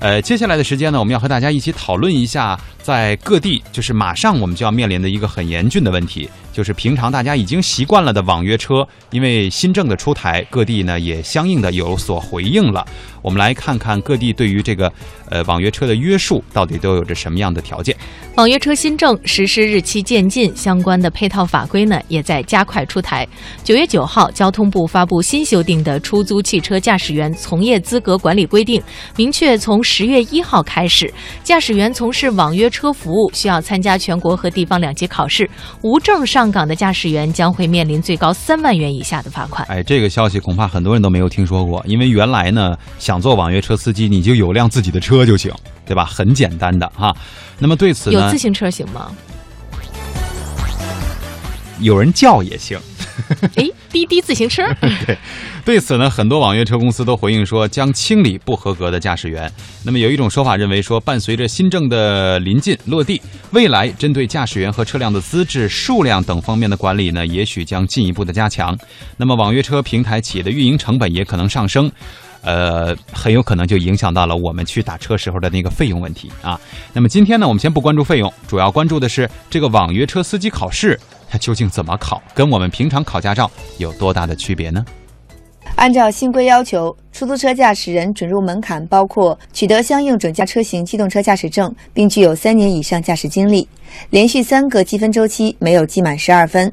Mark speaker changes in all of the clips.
Speaker 1: 呃，接下来的时间呢，我们要和大家一起讨论一下，在各地就是马上我们就要面临的一个很严峻的问题，就是平常大家已经习惯了的网约车，因为新政的出台，各地呢也相应的有所回应了。我们来看看各地对于这个呃网约车的约束到底都有着什么样的条件。
Speaker 2: 网约车新政实施日期渐近，相关的配套法规呢也在加快出台。九月九号，交通部发布新修订的《出租汽车驾驶员从业资格管理规定》，明确从十月一号开始，驾驶员从事网约车服务需要参加全国和地方两级考试，无证上岗的驾驶员将会面临最高三万元以下的罚款。
Speaker 1: 哎，这个消息恐怕很多人都没有听说过，因为原来呢，想做网约车司机，你就有辆自己的车就行，对吧？很简单的哈。那么对此呢，
Speaker 2: 有自行车行吗？
Speaker 1: 有人叫也行。
Speaker 2: 哎，滴滴自行车。
Speaker 1: 对，对此呢，很多网约车公司都回应说将清理不合格的驾驶员。那么有一种说法认为说，伴随着新政的临近落地，未来针对驾驶员和车辆的资质、数量等方面的管理呢，也许将进一步的加强。那么网约车平台企业的运营成本也可能上升。呃，很有可能就影响到了我们去打车时候的那个费用问题啊。那么今天呢，我们先不关注费用，主要关注的是这个网约车司机考试，它究竟怎么考，跟我们平常考驾照有多大的区别呢？
Speaker 3: 按照新规要求，出租车驾驶人准入门槛包括取得相应准驾车型机动车驾驶证，并具有三年以上驾驶经历，连续三个积分周期没有记满十二分，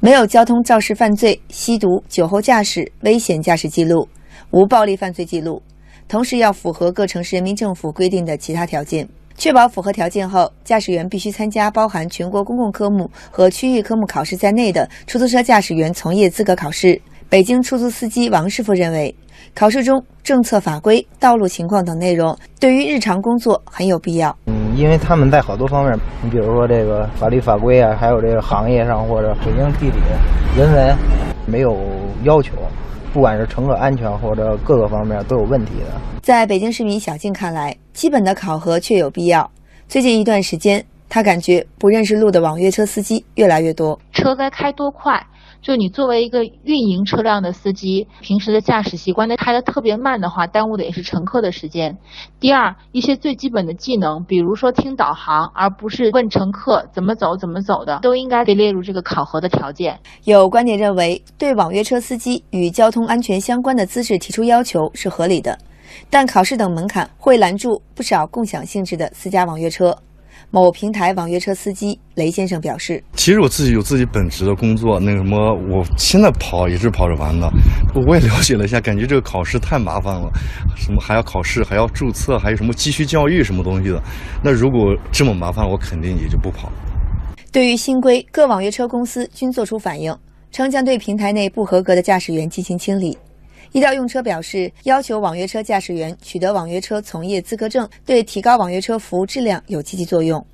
Speaker 3: 没有交通肇事犯罪、吸毒、酒后驾驶、危险驾驶记录。无暴力犯罪记录，同时要符合各城市人民政府规定的其他条件。确保符合条件后，驾驶员必须参加包含全国公共科目和区域科目考试在内的出租车驾驶员从业资格考试。北京出租司机王师傅认为，考试中政策法规、道路情况等内容对于日常工作很有必要。
Speaker 4: 嗯，因为他们在好多方面，你比如说这个法律法规啊，还有这个行业上或者北京地理、人文，没有要求。不管是乘客安全或者各个方面都有问题的。
Speaker 3: 在北京市民小静看来，基本的考核确有必要。最近一段时间，他感觉不认识路的网约车司机越来越多，
Speaker 5: 车该开多快？就你作为一个运营车辆的司机，平时的驾驶习惯，那开的特别慢的话，耽误的也是乘客的时间。第二，一些最基本的技能，比如说听导航，而不是问乘客怎么走怎么走的，都应该被列入这个考核的条件。
Speaker 3: 有观点认为，对网约车司机与交通安全相关的资质提出要求是合理的，但考试等门槛会拦住不少共享性质的私家网约车。某平台网约车司机雷先生表示：“
Speaker 6: 其实我自己有自己本职的工作，那个什么，我现在跑也是跑着玩的。我也了解了一下，感觉这个考试太麻烦了，什么还要考试，还要注册，还有什么继续教育什么东西的。那如果这么麻烦，我肯定也就不跑。”
Speaker 3: 对于新规，各网约车公司均作出反应，称将对平台内不合格的驾驶员进行清理。易到用车表示，要求网约车驾驶员取得网约车从业资格证，对提高网约车服务质量有积极作用。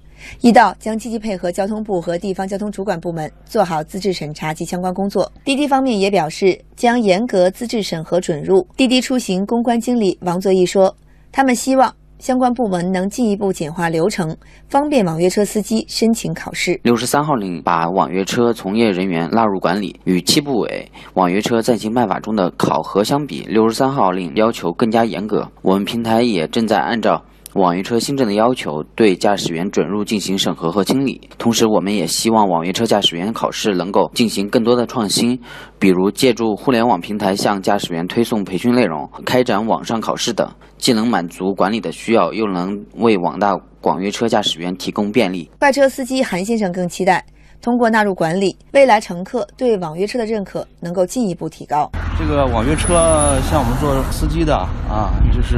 Speaker 3: 易到将积极配合交通部和地方交通主管部门，做好资质审查及相关工作。滴滴方面也表示，将严格资质审核准入。滴滴出行公关经理王作义说，他们希望。相关部门能进一步简化流程，方便网约车司机申请考试。
Speaker 7: 六十三号令把网约车从业人员纳入管理，与七部委网约车暂行办法中的考核相比，六十三号令要求更加严格。我们平台也正在按照。网约车新政的要求，对驾驶员准入进行审核和清理。同时，我们也希望网约车驾驶员考试能够进行更多的创新，比如借助互联网平台向驾驶员推送培训内容，开展网上考试等，既能满足管理的需要，又能为广大网约车驾驶员提供便利。
Speaker 3: 快车司机韩先生更期待，通过纳入管理，未来乘客对网约车的认可能够进一步提高。
Speaker 8: 这个网约车，像我们做司机的啊，就是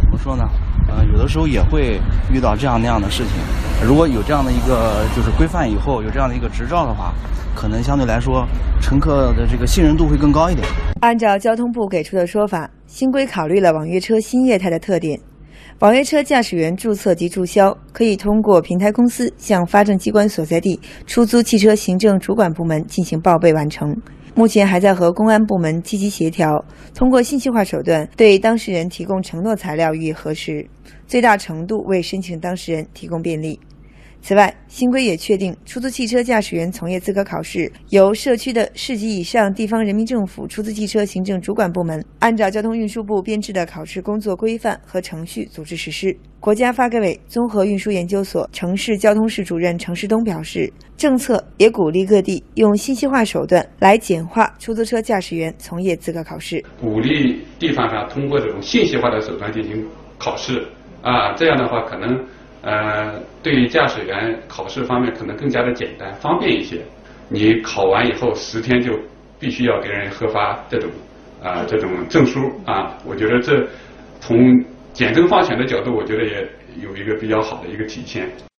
Speaker 8: 怎么说呢？呃，有的时候也会遇到这样那样的事情。如果有这样的一个就是规范以后，有这样的一个执照的话，可能相对来说乘客的这个信任度会更高一点。
Speaker 3: 按照交通部给出的说法，新规考虑了网约车新业态的特点，网约车驾驶员注册及注销可以通过平台公司向发证机关所在地出租汽车行政主管部门进行报备完成。目前还在和公安部门积极协调，通过信息化手段对当事人提供承诺材料予以核实，最大程度为申请当事人提供便利。此外，新规也确定，出租汽车驾驶员从业资格考试由社区的市级以上地方人民政府出租汽车行政主管部门按照交通运输部编制的考试工作规范和程序组织实施。国家发改委综合运输研究所城市交通室主任程世东表示，政策也鼓励各地用信息化手段来简化出租车驾驶员从业资格考试，
Speaker 9: 鼓励地方上通过这种信息化的手段进行考试啊，这样的话可能。呃，对于驾驶员考试方面可能更加的简单方便一些。你考完以后十天就必须要给人核发这种啊这种证书啊，我觉得这从简政放权的角度，我觉得也有一个比较好的一个体现。